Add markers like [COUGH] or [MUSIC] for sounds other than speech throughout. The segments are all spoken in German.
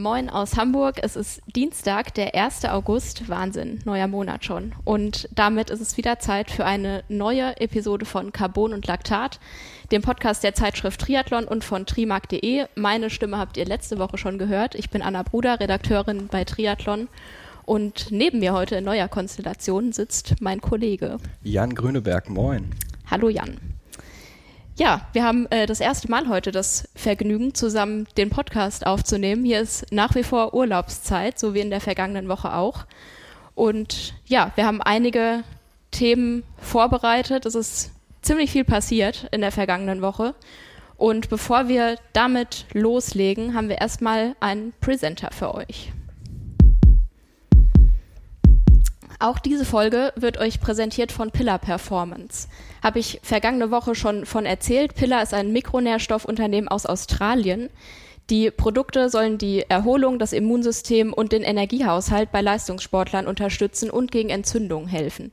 Moin aus Hamburg. Es ist Dienstag, der 1. August. Wahnsinn, neuer Monat schon. Und damit ist es wieder Zeit für eine neue Episode von Carbon und Laktat, dem Podcast der Zeitschrift Triathlon und von trimark.de. Meine Stimme habt ihr letzte Woche schon gehört. Ich bin Anna Bruder, Redakteurin bei Triathlon. Und neben mir heute in neuer Konstellation sitzt mein Kollege Jan Grüneberg. Moin. Hallo Jan. Ja, wir haben äh, das erste Mal heute das Vergnügen, zusammen den Podcast aufzunehmen. Hier ist nach wie vor Urlaubszeit, so wie in der vergangenen Woche auch. Und ja, wir haben einige Themen vorbereitet. Es ist ziemlich viel passiert in der vergangenen Woche. Und bevor wir damit loslegen, haben wir erstmal einen Presenter für euch. Auch diese Folge wird euch präsentiert von Pillar Performance. Habe ich vergangene Woche schon von erzählt. Pillar ist ein Mikronährstoffunternehmen aus Australien. Die Produkte sollen die Erholung, das Immunsystem und den Energiehaushalt bei Leistungssportlern unterstützen und gegen Entzündungen helfen.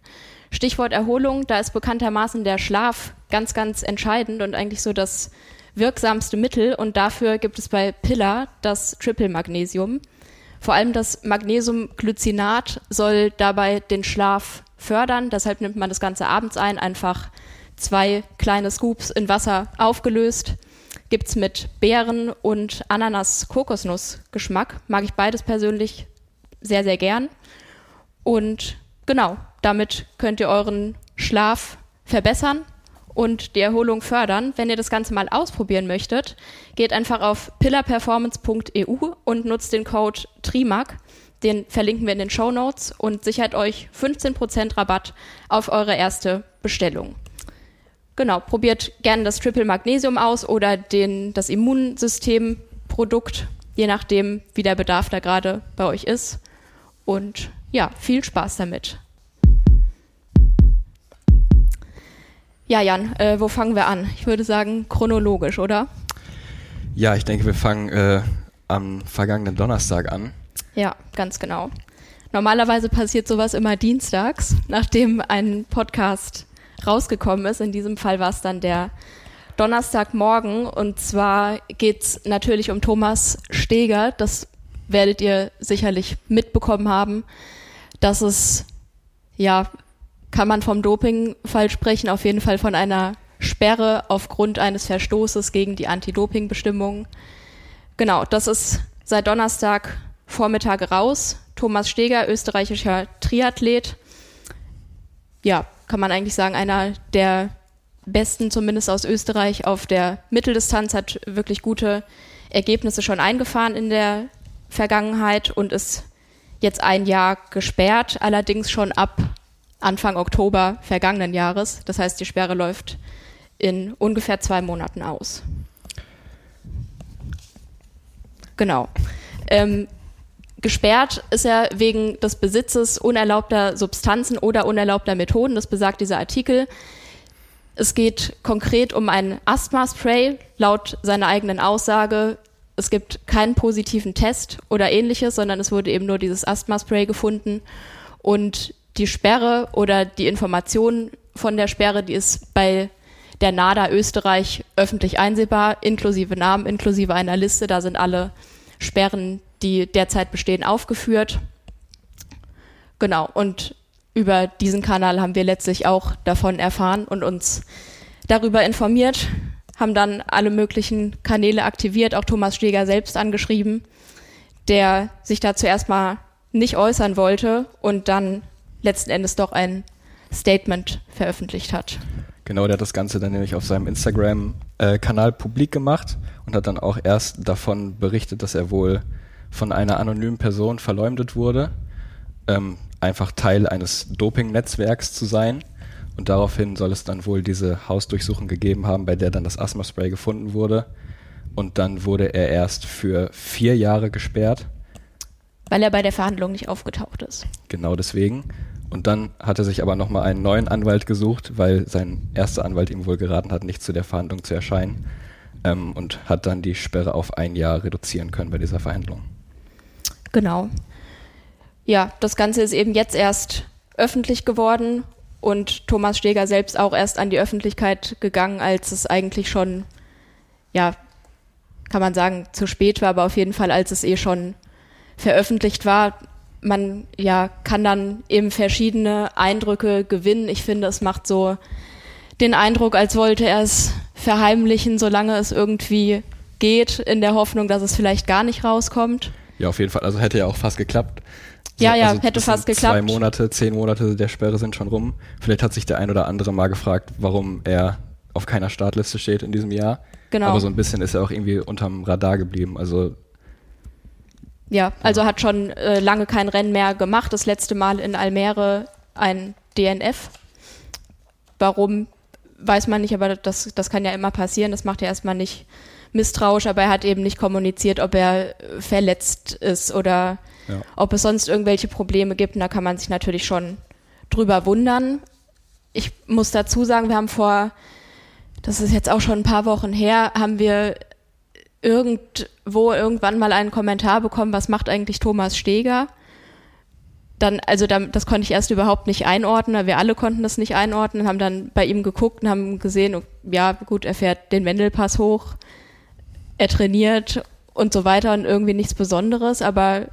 Stichwort Erholung, da ist bekanntermaßen der Schlaf ganz, ganz entscheidend und eigentlich so das wirksamste Mittel. Und dafür gibt es bei Pillar das Triple Magnesium. Vor allem das Magnesiumglycinat soll dabei den Schlaf fördern. Deshalb nimmt man das Ganze abends ein, einfach zwei kleine Scoops in Wasser aufgelöst. Gibt es mit Beeren- und Ananas-Kokosnuss-Geschmack. Mag ich beides persönlich sehr, sehr gern. Und genau, damit könnt ihr euren Schlaf verbessern und die Erholung fördern. Wenn ihr das Ganze mal ausprobieren möchtet, geht einfach auf pillarperformance.eu und nutzt den Code TRIMAC. Den verlinken wir in den Show Notes und sichert euch 15% Rabatt auf eure erste Bestellung. Genau, probiert gerne das Triple Magnesium aus oder den, das Immunsystemprodukt, je nachdem, wie der Bedarf da gerade bei euch ist. Und ja, viel Spaß damit. Ja, Jan, äh, wo fangen wir an? Ich würde sagen chronologisch, oder? Ja, ich denke, wir fangen äh, am vergangenen Donnerstag an. Ja, ganz genau. Normalerweise passiert sowas immer dienstags, nachdem ein Podcast rausgekommen ist. In diesem Fall war es dann der Donnerstagmorgen. Und zwar geht es natürlich um Thomas Steger. Das werdet ihr sicherlich mitbekommen haben, dass es ja kann man vom Dopingfall sprechen, auf jeden Fall von einer Sperre aufgrund eines Verstoßes gegen die Anti-Doping-Bestimmungen. Genau, das ist seit Donnerstag Vormittag raus. Thomas Steger, österreichischer Triathlet. Ja, kann man eigentlich sagen, einer der besten, zumindest aus Österreich, auf der Mitteldistanz, hat wirklich gute Ergebnisse schon eingefahren in der Vergangenheit und ist jetzt ein Jahr gesperrt, allerdings schon ab Anfang Oktober vergangenen Jahres. Das heißt, die Sperre läuft in ungefähr zwei Monaten aus. Genau. Ähm, gesperrt ist er wegen des Besitzes unerlaubter Substanzen oder unerlaubter Methoden. Das besagt dieser Artikel. Es geht konkret um ein Asthma-Spray. Laut seiner eigenen Aussage, es gibt keinen positiven Test oder ähnliches, sondern es wurde eben nur dieses Asthma-Spray gefunden. Und die Sperre oder die Information von der Sperre, die ist bei der NADA Österreich öffentlich einsehbar, inklusive Namen, inklusive einer Liste. Da sind alle Sperren, die derzeit bestehen, aufgeführt. Genau, und über diesen Kanal haben wir letztlich auch davon erfahren und uns darüber informiert, haben dann alle möglichen Kanäle aktiviert, auch Thomas Steger selbst angeschrieben, der sich da zuerst mal nicht äußern wollte und dann letzten Endes doch ein Statement veröffentlicht hat. Genau, der hat das Ganze dann nämlich auf seinem Instagram-Kanal publik gemacht und hat dann auch erst davon berichtet, dass er wohl von einer anonymen Person verleumdet wurde, ähm, einfach Teil eines Doping-Netzwerks zu sein. Und daraufhin soll es dann wohl diese Hausdurchsuchung gegeben haben, bei der dann das Asthma-Spray gefunden wurde. Und dann wurde er erst für vier Jahre gesperrt. Weil er bei der Verhandlung nicht aufgetaucht ist. Genau deswegen. Und dann hat er sich aber nochmal einen neuen Anwalt gesucht, weil sein erster Anwalt ihm wohl geraten hat, nicht zu der Verhandlung zu erscheinen. Ähm, und hat dann die Sperre auf ein Jahr reduzieren können bei dieser Verhandlung. Genau. Ja, das Ganze ist eben jetzt erst öffentlich geworden und Thomas Steger selbst auch erst an die Öffentlichkeit gegangen, als es eigentlich schon ja kann man sagen, zu spät war, aber auf jeden Fall, als es eh schon veröffentlicht war, man ja kann dann eben verschiedene Eindrücke gewinnen. Ich finde, es macht so den Eindruck, als wollte er es verheimlichen, solange es irgendwie geht, in der Hoffnung, dass es vielleicht gar nicht rauskommt. Ja, auf jeden Fall. Also hätte ja auch fast geklappt. Ja, ja, also hätte fast geklappt. Zwei Monate, zehn Monate der Sperre sind schon rum. Vielleicht hat sich der ein oder andere mal gefragt, warum er auf keiner Startliste steht in diesem Jahr. Genau. Aber so ein bisschen ist er auch irgendwie unterm Radar geblieben. Also ja, also hat schon äh, lange kein Rennen mehr gemacht. Das letzte Mal in Almere ein DNF. Warum, weiß man nicht, aber das, das kann ja immer passieren. Das macht ja erstmal nicht misstrauisch, aber er hat eben nicht kommuniziert, ob er verletzt ist oder ja. ob es sonst irgendwelche Probleme gibt. Und da kann man sich natürlich schon drüber wundern. Ich muss dazu sagen, wir haben vor, das ist jetzt auch schon ein paar Wochen her, haben wir irgendwo irgendwann mal einen Kommentar bekommen, was macht eigentlich Thomas Steger? Dann, also das konnte ich erst überhaupt nicht einordnen, wir alle konnten das nicht einordnen, haben dann bei ihm geguckt und haben gesehen, ja gut, er fährt den Wendelpass hoch, er trainiert und so weiter und irgendwie nichts Besonderes, aber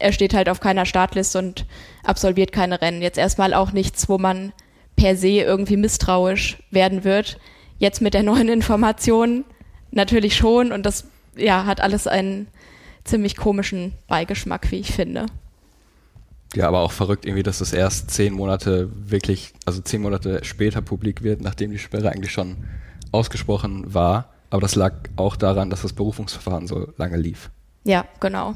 er steht halt auf keiner Startliste und absolviert keine Rennen. Jetzt erstmal auch nichts, wo man per se irgendwie misstrauisch werden wird. Jetzt mit der neuen Information natürlich schon und das ja, hat alles einen ziemlich komischen Beigeschmack, wie ich finde. Ja, aber auch verrückt irgendwie, dass das erst zehn Monate wirklich, also zehn Monate später publik wird, nachdem die Sperre eigentlich schon ausgesprochen war. Aber das lag auch daran, dass das Berufungsverfahren so lange lief. Ja, genau.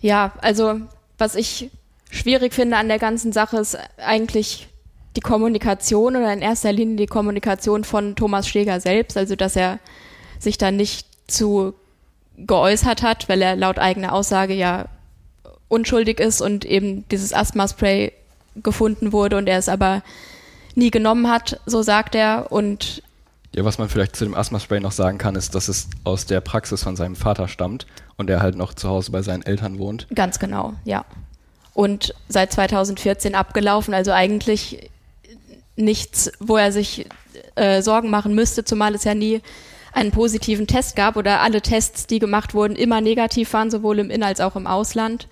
Ja, also was ich schwierig finde an der ganzen Sache ist eigentlich die Kommunikation oder in erster Linie die Kommunikation von Thomas Steger selbst, also dass er sich da nicht zu geäußert hat, weil er laut eigener Aussage ja unschuldig ist und eben dieses Asthma-Spray gefunden wurde und er es aber nie genommen hat, so sagt er. Und ja, was man vielleicht zu dem Asthma-Spray noch sagen kann, ist, dass es aus der Praxis von seinem Vater stammt und er halt noch zu Hause bei seinen Eltern wohnt. Ganz genau, ja. Und seit 2014 abgelaufen, also eigentlich nichts, wo er sich äh, Sorgen machen müsste, zumal es ja nie einen positiven Test gab oder alle Tests, die gemacht wurden, immer negativ waren, sowohl im In- als auch im Ausland.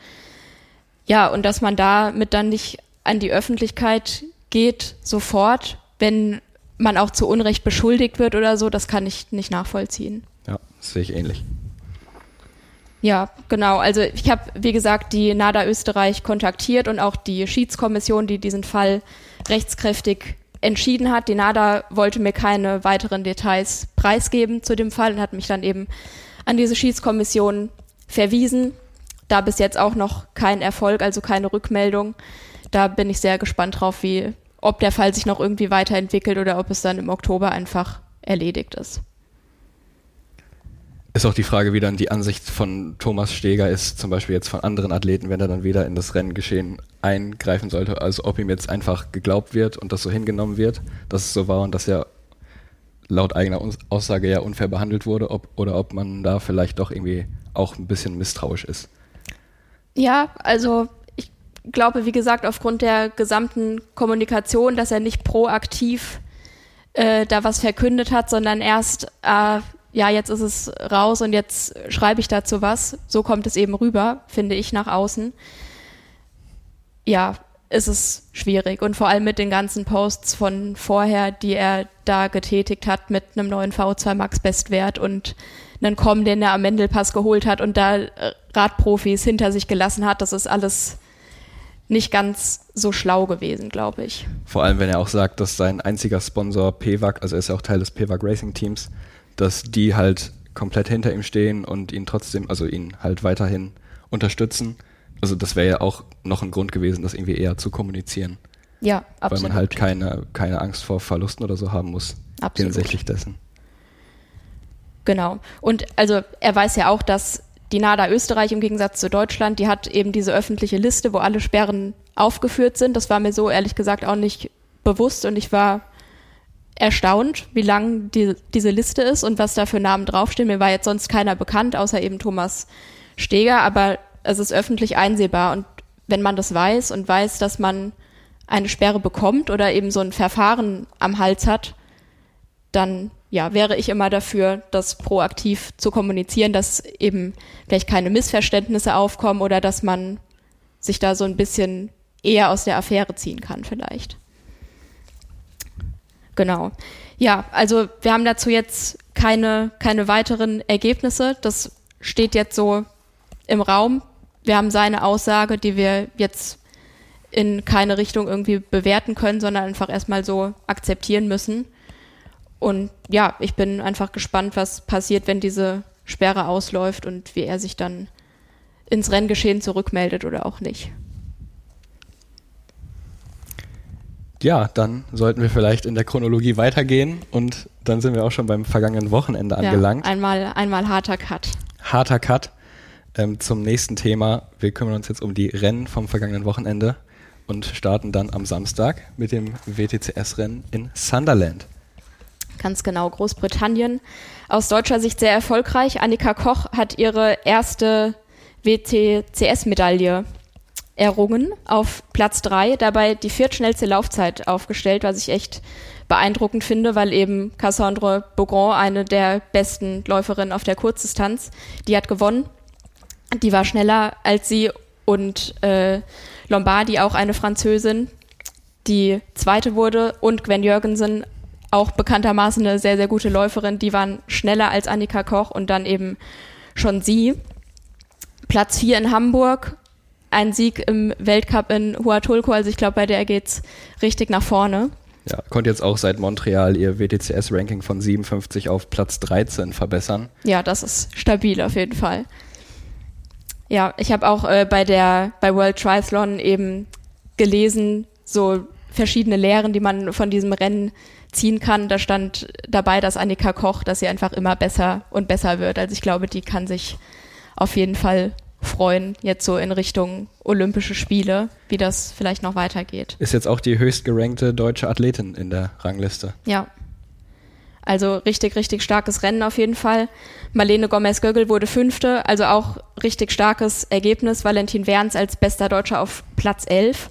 Ja, und dass man damit dann nicht an die Öffentlichkeit geht, sofort, wenn man auch zu Unrecht beschuldigt wird oder so, das kann ich nicht nachvollziehen. Ja, das sehe ich ähnlich. Ja, genau. Also ich habe, wie gesagt, die NADA Österreich kontaktiert und auch die Schiedskommission, die diesen Fall rechtskräftig entschieden hat. Die NADA wollte mir keine weiteren Details preisgeben zu dem Fall und hat mich dann eben an diese Schiedskommission verwiesen. Da bis jetzt auch noch kein Erfolg, also keine Rückmeldung. Da bin ich sehr gespannt drauf, wie, ob der Fall sich noch irgendwie weiterentwickelt oder ob es dann im Oktober einfach erledigt ist. Ist auch die Frage, wie dann die Ansicht von Thomas Steger ist, zum Beispiel jetzt von anderen Athleten, wenn er dann wieder in das Renngeschehen eingreifen sollte. Also ob ihm jetzt einfach geglaubt wird und das so hingenommen wird, dass es so war und dass er laut eigener Aussage ja unfair behandelt wurde, ob, oder ob man da vielleicht doch irgendwie auch ein bisschen misstrauisch ist. Ja, also ich glaube, wie gesagt, aufgrund der gesamten Kommunikation, dass er nicht proaktiv äh, da was verkündet hat, sondern erst äh, ja, jetzt ist es raus und jetzt schreibe ich dazu was. So kommt es eben rüber, finde ich, nach außen. Ja, ist es schwierig. Und vor allem mit den ganzen Posts von vorher, die er da getätigt hat mit einem neuen V2 Max Bestwert und einen Com, den er am Mendelpass geholt hat und da Radprofis hinter sich gelassen hat. Das ist alles nicht ganz so schlau gewesen, glaube ich. Vor allem, wenn er auch sagt, dass sein einziger Sponsor PWAC, also er ist ja auch Teil des PWAC Racing Teams, dass die halt komplett hinter ihm stehen und ihn trotzdem, also ihn halt weiterhin unterstützen. Also das wäre ja auch noch ein Grund gewesen, das irgendwie eher zu kommunizieren. Ja, absolut. Weil man halt keine, keine Angst vor Verlusten oder so haben muss. Absolut. Hinsichtlich dessen. Genau. Und also er weiß ja auch, dass die NADA Österreich im Gegensatz zu Deutschland, die hat eben diese öffentliche Liste, wo alle Sperren aufgeführt sind. Das war mir so ehrlich gesagt auch nicht bewusst und ich war erstaunt, wie lang die, diese Liste ist und was da für Namen draufstehen. Mir war jetzt sonst keiner bekannt, außer eben Thomas Steger, aber es ist öffentlich einsehbar. Und wenn man das weiß und weiß, dass man eine Sperre bekommt oder eben so ein Verfahren am Hals hat, dann ja, wäre ich immer dafür, das proaktiv zu kommunizieren, dass eben vielleicht keine Missverständnisse aufkommen oder dass man sich da so ein bisschen eher aus der Affäre ziehen kann vielleicht. Genau. Ja, also wir haben dazu jetzt keine, keine weiteren Ergebnisse. Das steht jetzt so im Raum. Wir haben seine Aussage, die wir jetzt in keine Richtung irgendwie bewerten können, sondern einfach erstmal so akzeptieren müssen. Und ja, ich bin einfach gespannt, was passiert, wenn diese Sperre ausläuft und wie er sich dann ins Renngeschehen zurückmeldet oder auch nicht. Ja, dann sollten wir vielleicht in der Chronologie weitergehen und dann sind wir auch schon beim vergangenen Wochenende angelangt. Ja, einmal, einmal harter Cut. Harter Cut ähm, zum nächsten Thema. Wir kümmern uns jetzt um die Rennen vom vergangenen Wochenende und starten dann am Samstag mit dem WTCS-Rennen in Sunderland. Ganz genau, Großbritannien. Aus deutscher Sicht sehr erfolgreich. Annika Koch hat ihre erste WTCS-Medaille errungen auf Platz drei, dabei die viertschnellste Laufzeit aufgestellt, was ich echt beeindruckend finde, weil eben Cassandre Beaugrand, eine der besten Läuferinnen auf der Kurzdistanz, die hat gewonnen. Die war schneller als sie und äh, Lombardi, auch eine Französin, die zweite wurde und Gwen Jürgensen, auch bekanntermaßen eine sehr, sehr gute Läuferin, die waren schneller als Annika Koch und dann eben schon sie. Platz vier in Hamburg, ein Sieg im Weltcup in Huatulco, also ich glaube, bei der geht's richtig nach vorne. Ja, konnte jetzt auch seit Montreal ihr WTCS-Ranking von 57 auf Platz 13 verbessern. Ja, das ist stabil auf jeden Fall. Ja, ich habe auch äh, bei der bei World Triathlon eben gelesen, so verschiedene Lehren, die man von diesem Rennen ziehen kann. Da stand dabei, dass Annika Koch, dass sie einfach immer besser und besser wird. Also ich glaube, die kann sich auf jeden Fall freuen, jetzt so in Richtung Olympische Spiele, wie das vielleicht noch weitergeht. Ist jetzt auch die höchst gerankte deutsche Athletin in der Rangliste. Ja. Also richtig, richtig starkes Rennen auf jeden Fall. Marlene Gomez-Göggel wurde Fünfte, also auch richtig starkes Ergebnis. Valentin Werns als bester Deutscher auf Platz 11.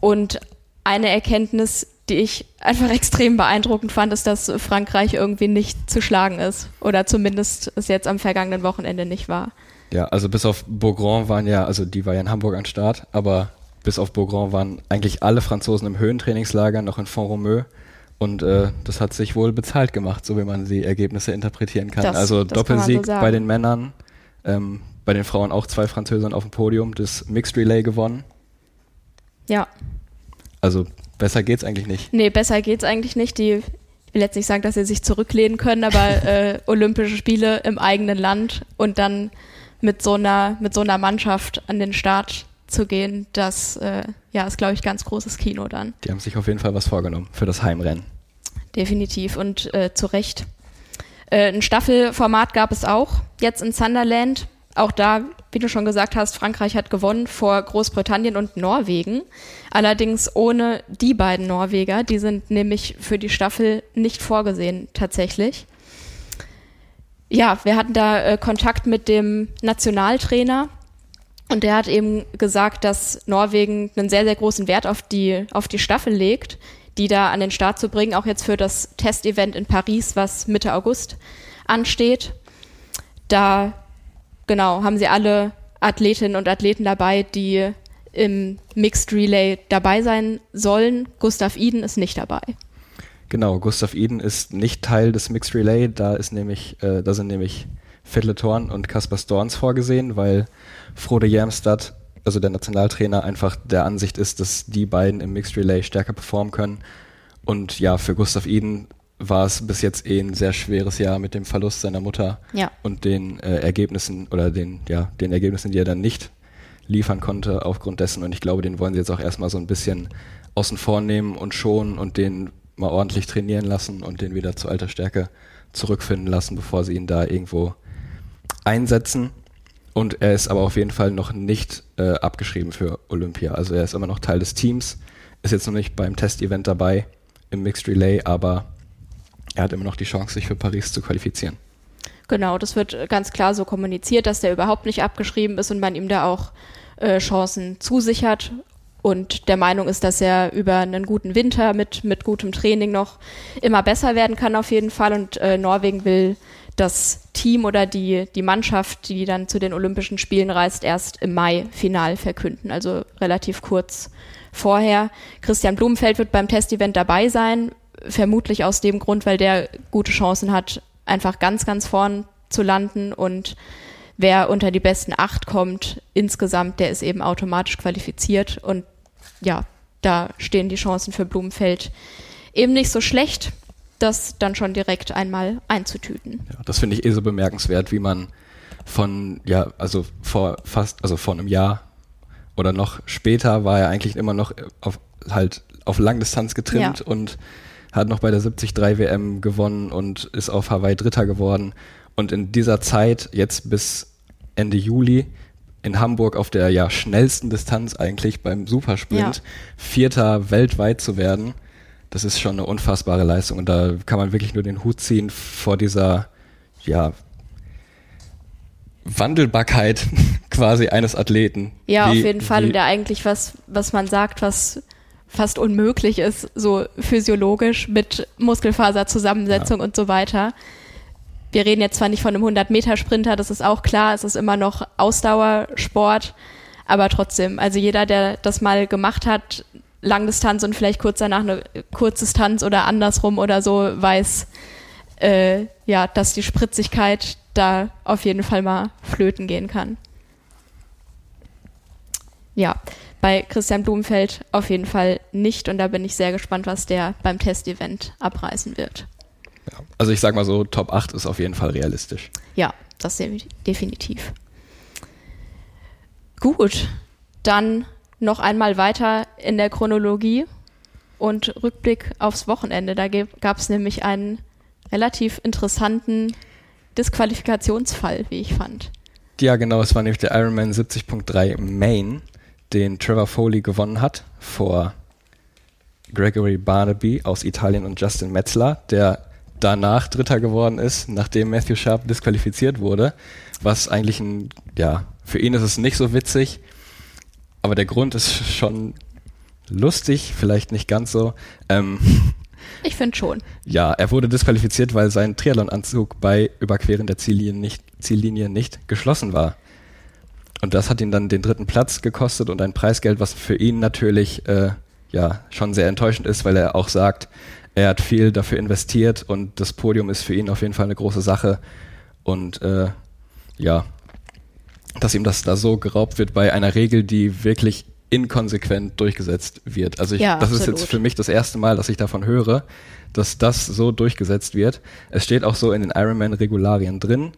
Und eine Erkenntnis, die ich einfach [LAUGHS] extrem beeindruckend fand, ist, dass Frankreich irgendwie nicht zu schlagen ist. Oder zumindest es jetzt am vergangenen Wochenende nicht war. Ja, also bis auf Beaugrand waren ja, also die war ja in Hamburg an Start, aber bis auf Beaugrand waren eigentlich alle Franzosen im Höhentrainingslager noch in Font-Romeu. Und äh, das hat sich wohl bezahlt gemacht, so wie man die Ergebnisse interpretieren kann. Das, also das Doppelsieg kann so bei den Männern, ähm, bei den Frauen auch zwei Französinnen auf dem Podium, das Mixed Relay gewonnen. Ja. Also besser geht's eigentlich nicht. Nee, besser geht's eigentlich nicht. Die, ich will jetzt nicht sagen, dass sie sich zurücklehnen können, aber [LAUGHS] äh, Olympische Spiele im eigenen Land und dann mit so einer, mit so einer Mannschaft an den Start zu gehen, das äh, ja, ist, glaube ich, ganz großes Kino dann. Die haben sich auf jeden Fall was vorgenommen für das Heimrennen. Definitiv und äh, zu Recht. Äh, ein Staffelformat gab es auch, jetzt in Sunderland. Auch da, wie du schon gesagt hast, Frankreich hat gewonnen vor Großbritannien und Norwegen. Allerdings ohne die beiden Norweger. Die sind nämlich für die Staffel nicht vorgesehen, tatsächlich. Ja, wir hatten da äh, Kontakt mit dem Nationaltrainer und der hat eben gesagt, dass Norwegen einen sehr, sehr großen Wert auf die, auf die Staffel legt, die da an den Start zu bringen, auch jetzt für das Testevent in Paris, was Mitte August ansteht. Da, genau, haben sie alle Athletinnen und Athleten dabei, die im Mixed Relay dabei sein sollen. Gustav Iden ist nicht dabei. Genau, Gustav Iden ist nicht Teil des Mixed Relay, da ist nämlich, äh, da sind nämlich Fiddle Thorn und Kaspar Storns vorgesehen, weil Frode Jermstad, also der Nationaltrainer, einfach der Ansicht ist, dass die beiden im Mixed Relay stärker performen können. Und ja, für Gustav Eden war es bis jetzt eh ein sehr schweres Jahr mit dem Verlust seiner Mutter ja. und den äh, Ergebnissen oder den, ja, den Ergebnissen, die er dann nicht liefern konnte aufgrund dessen. Und ich glaube, den wollen sie jetzt auch erstmal so ein bisschen außen vor nehmen und schonen und den mal ordentlich trainieren lassen und den wieder zu alter Stärke zurückfinden lassen, bevor sie ihn da irgendwo einsetzen. Und er ist aber auf jeden Fall noch nicht äh, abgeschrieben für Olympia. Also er ist immer noch Teil des Teams, ist jetzt noch nicht beim Testevent dabei im Mixed Relay, aber er hat immer noch die Chance, sich für Paris zu qualifizieren. Genau, das wird ganz klar so kommuniziert, dass der überhaupt nicht abgeschrieben ist und man ihm da auch äh, Chancen zusichert. Und der Meinung ist, dass er über einen guten Winter mit, mit gutem Training noch immer besser werden kann auf jeden Fall. Und äh, Norwegen will das Team oder die, die Mannschaft, die dann zu den Olympischen Spielen reist, erst im Mai final verkünden, also relativ kurz vorher. Christian Blumenfeld wird beim Testevent dabei sein, vermutlich aus dem Grund, weil der gute Chancen hat, einfach ganz, ganz vorn zu landen und wer unter die besten acht kommt insgesamt, der ist eben automatisch qualifiziert und ja, da stehen die Chancen für Blumenfeld eben nicht so schlecht, das dann schon direkt einmal einzutüten. Ja, das finde ich eh so bemerkenswert, wie man von, ja, also vor fast, also vor einem Jahr oder noch später war er eigentlich immer noch auf, halt auf Langdistanz getrimmt ja. und hat noch bei der 73 WM gewonnen und ist auf Hawaii Dritter geworden. Und in dieser Zeit, jetzt bis Ende Juli, in Hamburg auf der ja schnellsten Distanz eigentlich beim Supersprint ja. Vierter weltweit zu werden, das ist schon eine unfassbare Leistung und da kann man wirklich nur den Hut ziehen vor dieser ja Wandelbarkeit [LAUGHS] quasi eines Athleten. Ja, wie, auf jeden Fall. Und der eigentlich was, was man sagt, was fast unmöglich ist, so physiologisch mit Muskelfaserzusammensetzung ja. und so weiter wir reden jetzt zwar nicht von einem 100-Meter-Sprinter, das ist auch klar, es ist immer noch Ausdauersport, aber trotzdem, also jeder, der das mal gemacht hat, Langdistanz und vielleicht kurz danach eine Kurzdistanz oder andersrum oder so, weiß, äh, ja, dass die Spritzigkeit da auf jeden Fall mal flöten gehen kann. Ja, bei Christian Blumenfeld auf jeden Fall nicht und da bin ich sehr gespannt, was der beim Testevent abreißen wird. Ja. Also ich sag mal so, Top 8 ist auf jeden Fall realistisch. Ja, das definitiv. Gut, dann noch einmal weiter in der Chronologie und Rückblick aufs Wochenende. Da gab es nämlich einen relativ interessanten Disqualifikationsfall, wie ich fand. Ja, genau, es war nämlich der Ironman 70.3 Main, den Trevor Foley gewonnen hat vor Gregory Barnaby aus Italien und Justin Metzler, der danach Dritter geworden ist, nachdem Matthew Sharp disqualifiziert wurde. Was eigentlich ein, ja, für ihn ist es nicht so witzig, aber der Grund ist schon lustig, vielleicht nicht ganz so. Ähm, [LAUGHS] ich finde schon. Ja, er wurde disqualifiziert, weil sein Triathlon-Anzug bei Überqueren der Ziellinie nicht, Ziellinie nicht geschlossen war. Und das hat ihn dann den dritten Platz gekostet und ein Preisgeld, was für ihn natürlich äh, ja schon sehr enttäuschend ist, weil er auch sagt, er hat viel dafür investiert und das Podium ist für ihn auf jeden Fall eine große Sache. Und äh, ja, dass ihm das da so geraubt wird bei einer Regel, die wirklich inkonsequent durchgesetzt wird. Also ich, ja, das absolut. ist jetzt für mich das erste Mal, dass ich davon höre, dass das so durchgesetzt wird. Es steht auch so in den Ironman-Regularien drin,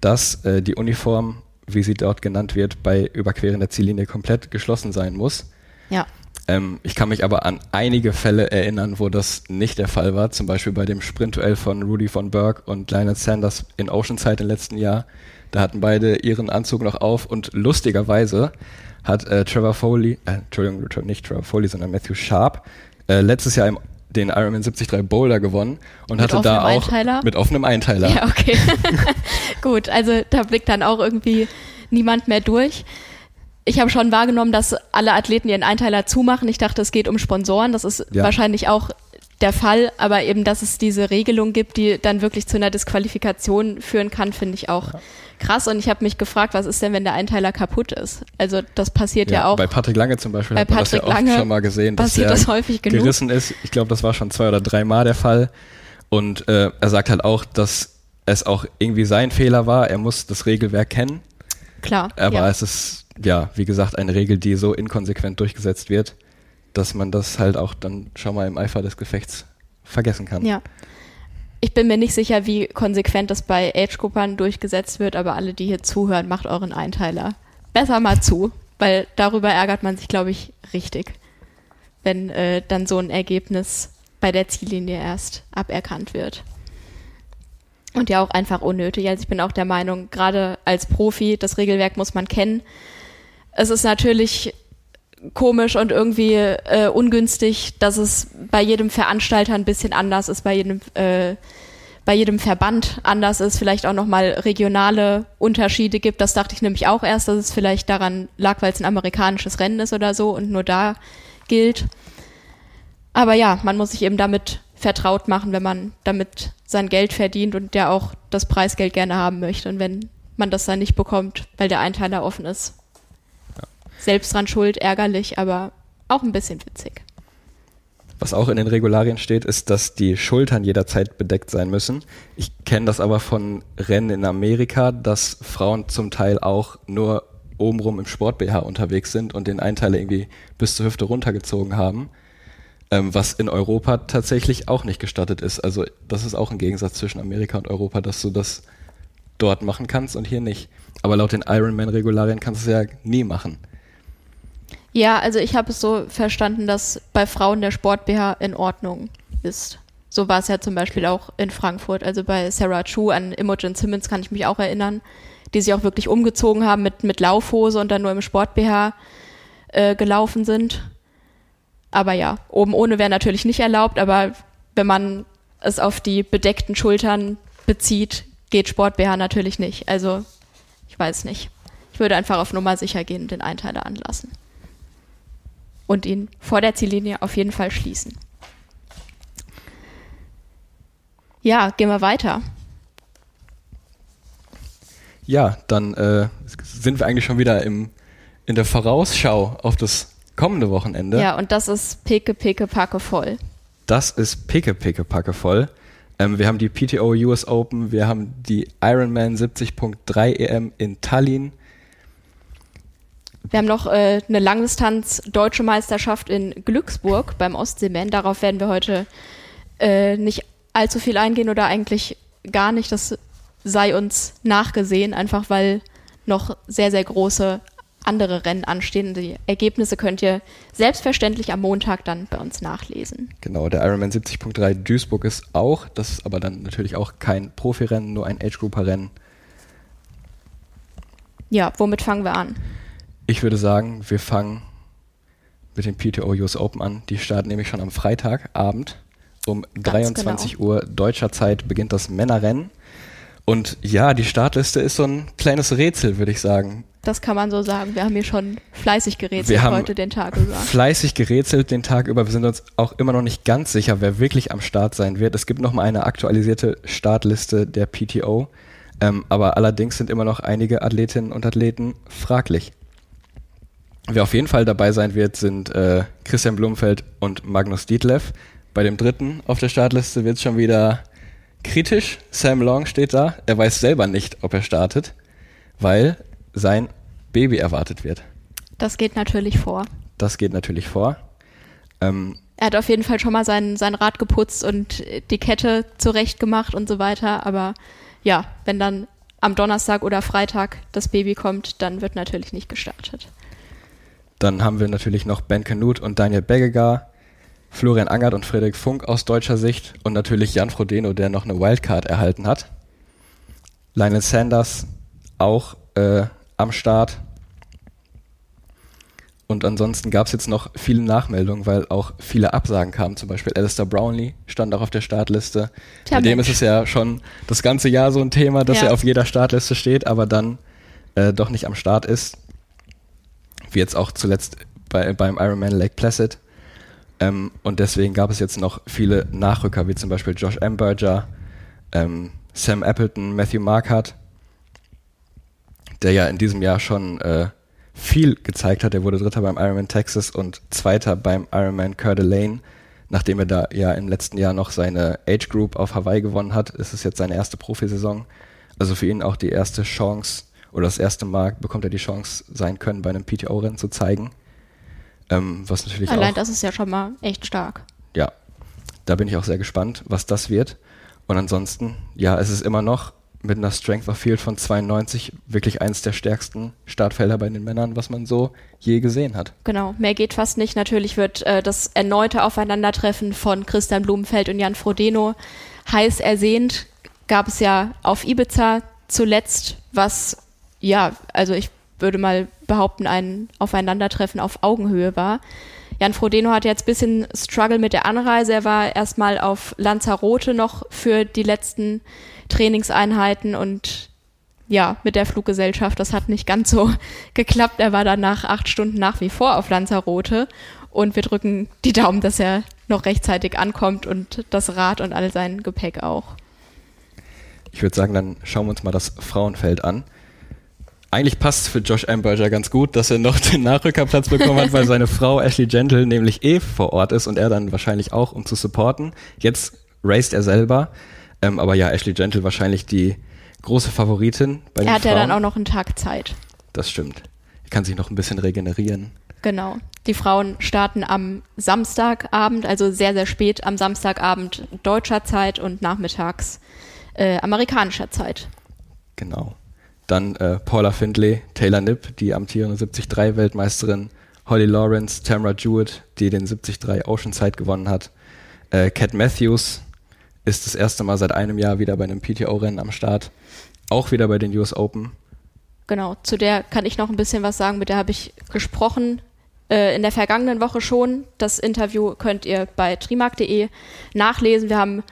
dass äh, die Uniform, wie sie dort genannt wird, bei Überqueren der Ziellinie komplett geschlossen sein muss. Ja. Ähm, ich kann mich aber an einige Fälle erinnern, wo das nicht der Fall war. Zum Beispiel bei dem Sprintduell von Rudy von Berg und Lionel Sanders in Oceanside im letzten Jahr. Da hatten beide ihren Anzug noch auf und lustigerweise hat äh, Trevor Foley, äh, Entschuldigung, nicht Trevor Foley, sondern Matthew Sharp, äh, letztes Jahr im den Ironman 73 Boulder gewonnen und mit hatte da auch Einteiler? mit offenem Einteiler. Ja, okay. [LAUGHS] [LAUGHS] Gut, also da blickt dann auch irgendwie niemand mehr durch ich habe schon wahrgenommen, dass alle Athleten ihren Einteiler zumachen. Ich dachte, es geht um Sponsoren. Das ist ja. wahrscheinlich auch der Fall, aber eben, dass es diese Regelung gibt, die dann wirklich zu einer Disqualifikation führen kann, finde ich auch ja. krass. Und ich habe mich gefragt, was ist denn, wenn der Einteiler kaputt ist? Also das passiert ja, ja auch. Bei Patrick Lange zum Beispiel hat man das ja oft schon mal gesehen, dass der das häufig genug. gerissen ist. Ich glaube, das war schon zwei oder drei Mal der Fall. Und äh, er sagt halt auch, dass es auch irgendwie sein Fehler war. Er muss das Regelwerk kennen. Klar. Aber es ist ja, wie gesagt, eine Regel, die so inkonsequent durchgesetzt wird, dass man das halt auch dann schon mal im Eifer des Gefechts vergessen kann. Ja. Ich bin mir nicht sicher, wie konsequent das bei Age-Gruppern durchgesetzt wird, aber alle, die hier zuhören, macht euren Einteiler besser mal zu, weil darüber ärgert man sich, glaube ich, richtig, wenn äh, dann so ein Ergebnis bei der Ziellinie erst aberkannt wird. Und ja auch einfach unnötig. Also ich bin auch der Meinung, gerade als Profi, das Regelwerk muss man kennen es ist natürlich komisch und irgendwie äh, ungünstig, dass es bei jedem Veranstalter ein bisschen anders ist, bei jedem äh, bei jedem Verband anders ist, vielleicht auch nochmal regionale Unterschiede gibt. Das dachte ich nämlich auch erst, dass es vielleicht daran lag, weil es ein amerikanisches Rennen ist oder so und nur da gilt. Aber ja, man muss sich eben damit vertraut machen, wenn man damit sein Geld verdient und der auch das Preisgeld gerne haben möchte. Und wenn man das dann nicht bekommt, weil der Einteiler offen ist. Selbst dran schuld, ärgerlich, aber auch ein bisschen witzig. Was auch in den Regularien steht, ist, dass die Schultern jederzeit bedeckt sein müssen. Ich kenne das aber von Rennen in Amerika, dass Frauen zum Teil auch nur obenrum im Sport-BH unterwegs sind und den Einteiler irgendwie bis zur Hüfte runtergezogen haben, ähm, was in Europa tatsächlich auch nicht gestattet ist. Also das ist auch ein Gegensatz zwischen Amerika und Europa, dass du das dort machen kannst und hier nicht. Aber laut den Ironman-Regularien kannst du es ja nie machen. Ja, also ich habe es so verstanden, dass bei Frauen der Sport BH in Ordnung ist. So war es ja zum Beispiel auch in Frankfurt. Also bei Sarah Chu an Imogen Simmons kann ich mich auch erinnern, die sich auch wirklich umgezogen haben mit, mit Laufhose und dann nur im Sport BH äh, gelaufen sind. Aber ja, oben ohne wäre natürlich nicht erlaubt, aber wenn man es auf die bedeckten Schultern bezieht, geht Sport BH natürlich nicht. Also ich weiß nicht. Ich würde einfach auf Nummer sicher gehen und den Einteiler anlassen und ihn vor der Ziellinie auf jeden Fall schließen. Ja, gehen wir weiter. Ja, dann äh, sind wir eigentlich schon wieder im, in der Vorausschau auf das kommende Wochenende. Ja, und das ist picke, picke, packe voll. Das ist picke, picke, packe voll. Ähm, wir haben die PTO US Open, wir haben die Ironman 70.3 EM in Tallinn, wir haben noch äh, eine Langdistanz Deutsche Meisterschaft in Glücksburg beim Ostseeman. Darauf werden wir heute äh, nicht allzu viel eingehen oder eigentlich gar nicht. Das sei uns nachgesehen, einfach weil noch sehr, sehr große andere Rennen anstehen. Die Ergebnisse könnt ihr selbstverständlich am Montag dann bei uns nachlesen. Genau, der Ironman 70.3 Duisburg ist auch, das ist aber dann natürlich auch kein Profirennen, nur ein Age-Grouper-Rennen. Ja, womit fangen wir an? Ich würde sagen, wir fangen mit dem PTO US Open an. Die starten nämlich schon am Freitagabend. Um Ganz 23 genau. Uhr deutscher Zeit beginnt das Männerrennen. Und ja, die Startliste ist so ein kleines Rätsel, würde ich sagen. Das kann man so sagen. Wir haben hier schon fleißig gerätselt wir haben heute den Tag über. Fleißig gerätselt den Tag über. Wir sind uns auch immer noch nicht ganz sicher, wer wirklich am Start sein wird. Es gibt noch mal eine aktualisierte Startliste der PTO. Ähm, aber allerdings sind immer noch einige Athletinnen und Athleten fraglich. Wer auf jeden Fall dabei sein wird, sind äh, Christian Blumfeld und Magnus Dietleff. Bei dem dritten auf der Startliste wird es schon wieder kritisch. Sam Long steht da. Er weiß selber nicht, ob er startet, weil sein Baby erwartet wird. Das geht natürlich vor. Das geht natürlich vor. Ähm, er hat auf jeden Fall schon mal sein, sein Rad geputzt und die Kette zurecht gemacht und so weiter. Aber ja, wenn dann am Donnerstag oder Freitag das Baby kommt, dann wird natürlich nicht gestartet. Dann haben wir natürlich noch Ben Knut und Daniel Beggegar, Florian Angert und Frederik Funk aus deutscher Sicht und natürlich Jan Frodeno, der noch eine Wildcard erhalten hat. Lionel Sanders auch äh, am Start. Und ansonsten gab es jetzt noch viele Nachmeldungen, weil auch viele Absagen kamen. Zum Beispiel Alistair Brownlee stand auch auf der Startliste. Tja, Bei dem ist es ja schon das ganze Jahr so ein Thema, dass ja. er auf jeder Startliste steht, aber dann äh, doch nicht am Start ist wie jetzt auch zuletzt bei, beim Ironman Lake Placid. Ähm, und deswegen gab es jetzt noch viele Nachrücker, wie zum Beispiel Josh Amberger, ähm, Sam Appleton, Matthew Markert, der ja in diesem Jahr schon äh, viel gezeigt hat. Er wurde Dritter beim Ironman Texas und Zweiter beim Ironman Coeur d'Alene. Nachdem er da ja im letzten Jahr noch seine Age Group auf Hawaii gewonnen hat, ist es jetzt seine erste Profisaison. Also für ihn auch die erste Chance, oder das erste Mal bekommt er die Chance sein können, bei einem PTO-Rennen zu zeigen. Ähm, was natürlich Allein auch, das ist ja schon mal echt stark. Ja, da bin ich auch sehr gespannt, was das wird. Und ansonsten, ja, es ist immer noch mit einer Strength of Field von 92 wirklich eines der stärksten Startfelder bei den Männern, was man so je gesehen hat. Genau, mehr geht fast nicht. Natürlich wird äh, das erneute Aufeinandertreffen von Christian Blumenfeld und Jan Frodeno heiß ersehnt. Gab es ja auf Ibiza zuletzt, was ja, also ich würde mal behaupten, ein Aufeinandertreffen auf Augenhöhe war. Jan Frodeno hat jetzt ein bisschen Struggle mit der Anreise. Er war erstmal auf Lanzarote noch für die letzten Trainingseinheiten und ja, mit der Fluggesellschaft, das hat nicht ganz so [LAUGHS] geklappt. Er war dann nach acht Stunden nach wie vor auf Lanzarote und wir drücken die Daumen, dass er noch rechtzeitig ankommt und das Rad und all sein Gepäck auch. Ich würde sagen, dann schauen wir uns mal das Frauenfeld an. Eigentlich passt es für Josh Amberger ganz gut, dass er noch den Nachrückerplatz bekommen hat, weil seine Frau Ashley Gentle nämlich eh vor Ort ist und er dann wahrscheinlich auch, um zu supporten. Jetzt raced er selber. Ähm, aber ja, Ashley Gentle wahrscheinlich die große Favoritin bei Er hat ja dann auch noch einen Tag Zeit. Das stimmt. Er kann sich noch ein bisschen regenerieren. Genau. Die Frauen starten am Samstagabend, also sehr, sehr spät am Samstagabend deutscher Zeit und nachmittags äh, amerikanischer Zeit. Genau. Dann äh, Paula Findlay, Taylor Nipp, die amtierende 73-Weltmeisterin, Holly Lawrence, Tamara Jewett, die den 73 Oceanside gewonnen hat, äh, Cat Matthews ist das erste Mal seit einem Jahr wieder bei einem PTO-Rennen am Start, auch wieder bei den US Open. Genau, zu der kann ich noch ein bisschen was sagen, mit der habe ich gesprochen äh, in der vergangenen Woche schon. Das Interview könnt ihr bei trimark.de nachlesen. Wir haben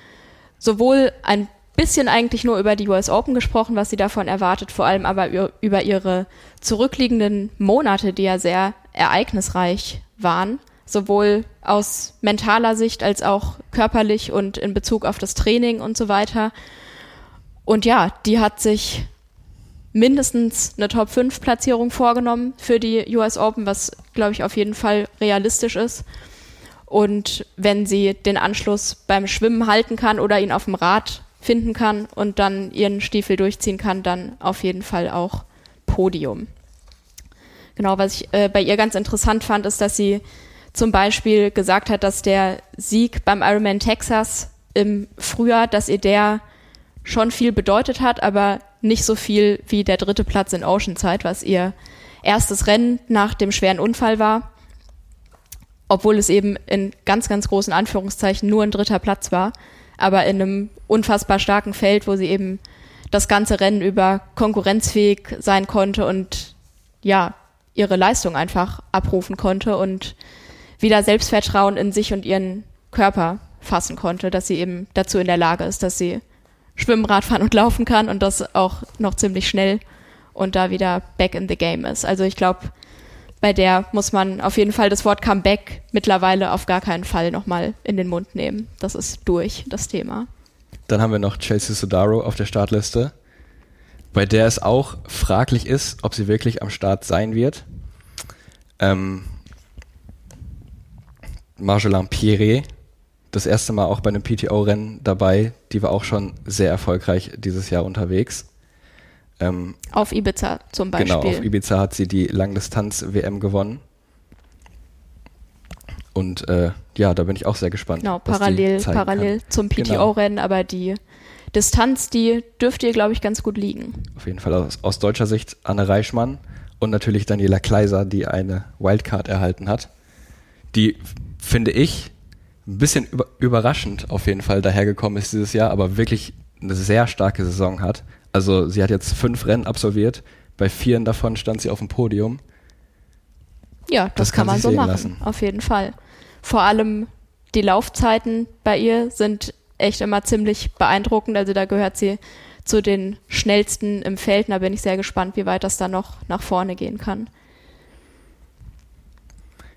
sowohl ein bisschen eigentlich nur über die US Open gesprochen, was sie davon erwartet, vor allem aber über ihre zurückliegenden Monate, die ja sehr ereignisreich waren, sowohl aus mentaler Sicht als auch körperlich und in Bezug auf das Training und so weiter. Und ja, die hat sich mindestens eine Top 5 Platzierung vorgenommen für die US Open, was glaube ich auf jeden Fall realistisch ist. Und wenn sie den Anschluss beim Schwimmen halten kann oder ihn auf dem Rad finden kann und dann ihren Stiefel durchziehen kann, dann auf jeden Fall auch Podium. Genau, was ich äh, bei ihr ganz interessant fand, ist, dass sie zum Beispiel gesagt hat, dass der Sieg beim Ironman Texas im Frühjahr, dass ihr der schon viel bedeutet hat, aber nicht so viel wie der dritte Platz in Oceanside, was ihr erstes Rennen nach dem schweren Unfall war, obwohl es eben in ganz, ganz großen Anführungszeichen nur ein dritter Platz war aber in einem unfassbar starken Feld, wo sie eben das ganze Rennen über konkurrenzfähig sein konnte und ja, ihre Leistung einfach abrufen konnte und wieder Selbstvertrauen in sich und ihren Körper fassen konnte, dass sie eben dazu in der Lage ist, dass sie schwimmen, Radfahren und laufen kann und das auch noch ziemlich schnell und da wieder back in the game ist. Also ich glaube, bei der muss man auf jeden Fall das Wort Comeback mittlerweile auf gar keinen Fall nochmal in den Mund nehmen. Das ist durch, das Thema. Dann haben wir noch Chelsea Sodaro auf der Startliste, bei der es auch fraglich ist, ob sie wirklich am Start sein wird. Ähm, Marjolaine Pierre, das erste Mal auch bei einem PTO-Rennen dabei, die war auch schon sehr erfolgreich dieses Jahr unterwegs. Ähm, auf Ibiza zum Beispiel. Genau, auf Ibiza hat sie die Langdistanz-WM gewonnen. Und äh, ja, da bin ich auch sehr gespannt. Genau, parallel, parallel kann. zum PTO-Rennen, genau. aber die Distanz, die dürfte ihr, glaube ich, ganz gut liegen. Auf jeden Fall aus, aus deutscher Sicht Anne Reichmann und natürlich Daniela Kleiser, die eine Wildcard erhalten hat. Die, finde ich, ein bisschen über, überraschend auf jeden Fall dahergekommen ist dieses Jahr, aber wirklich eine sehr starke Saison hat. Also sie hat jetzt fünf Rennen absolviert, bei vieren davon stand sie auf dem Podium. Ja, das, das kann, kann man so machen, lassen. auf jeden Fall. Vor allem die Laufzeiten bei ihr sind echt immer ziemlich beeindruckend. Also da gehört sie zu den schnellsten im Feld. Da bin ich sehr gespannt, wie weit das da noch nach vorne gehen kann.